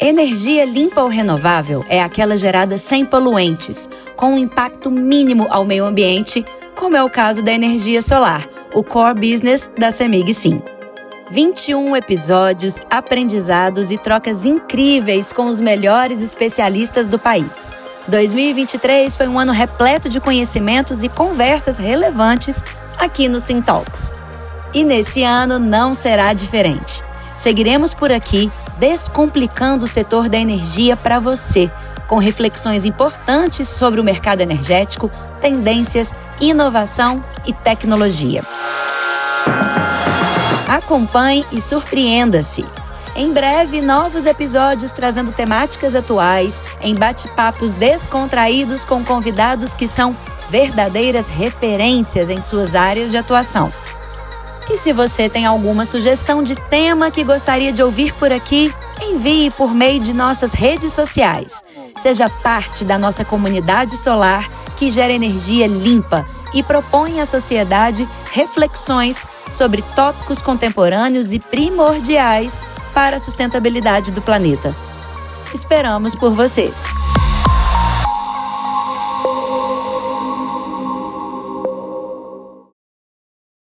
Energia limpa ou renovável é aquela gerada sem poluentes, com um impacto mínimo ao meio ambiente, como é o caso da energia solar, o core business da Semig Sim. 21 episódios, aprendizados e trocas incríveis com os melhores especialistas do país. 2023 foi um ano repleto de conhecimentos e conversas relevantes aqui no Sim Talks. E nesse ano não será diferente. Seguiremos por aqui descomplicando o setor da energia para você, com reflexões importantes sobre o mercado energético, tendências, inovação e tecnologia. Acompanhe e surpreenda-se. Em breve, novos episódios trazendo temáticas atuais, em bate-papos descontraídos com convidados que são verdadeiras referências em suas áreas de atuação. E se você tem alguma sugestão de tema que gostaria de ouvir por aqui, envie por meio de nossas redes sociais. Seja parte da nossa comunidade solar que gera energia limpa e propõe à sociedade reflexões sobre tópicos contemporâneos e primordiais para a sustentabilidade do planeta. Esperamos por você!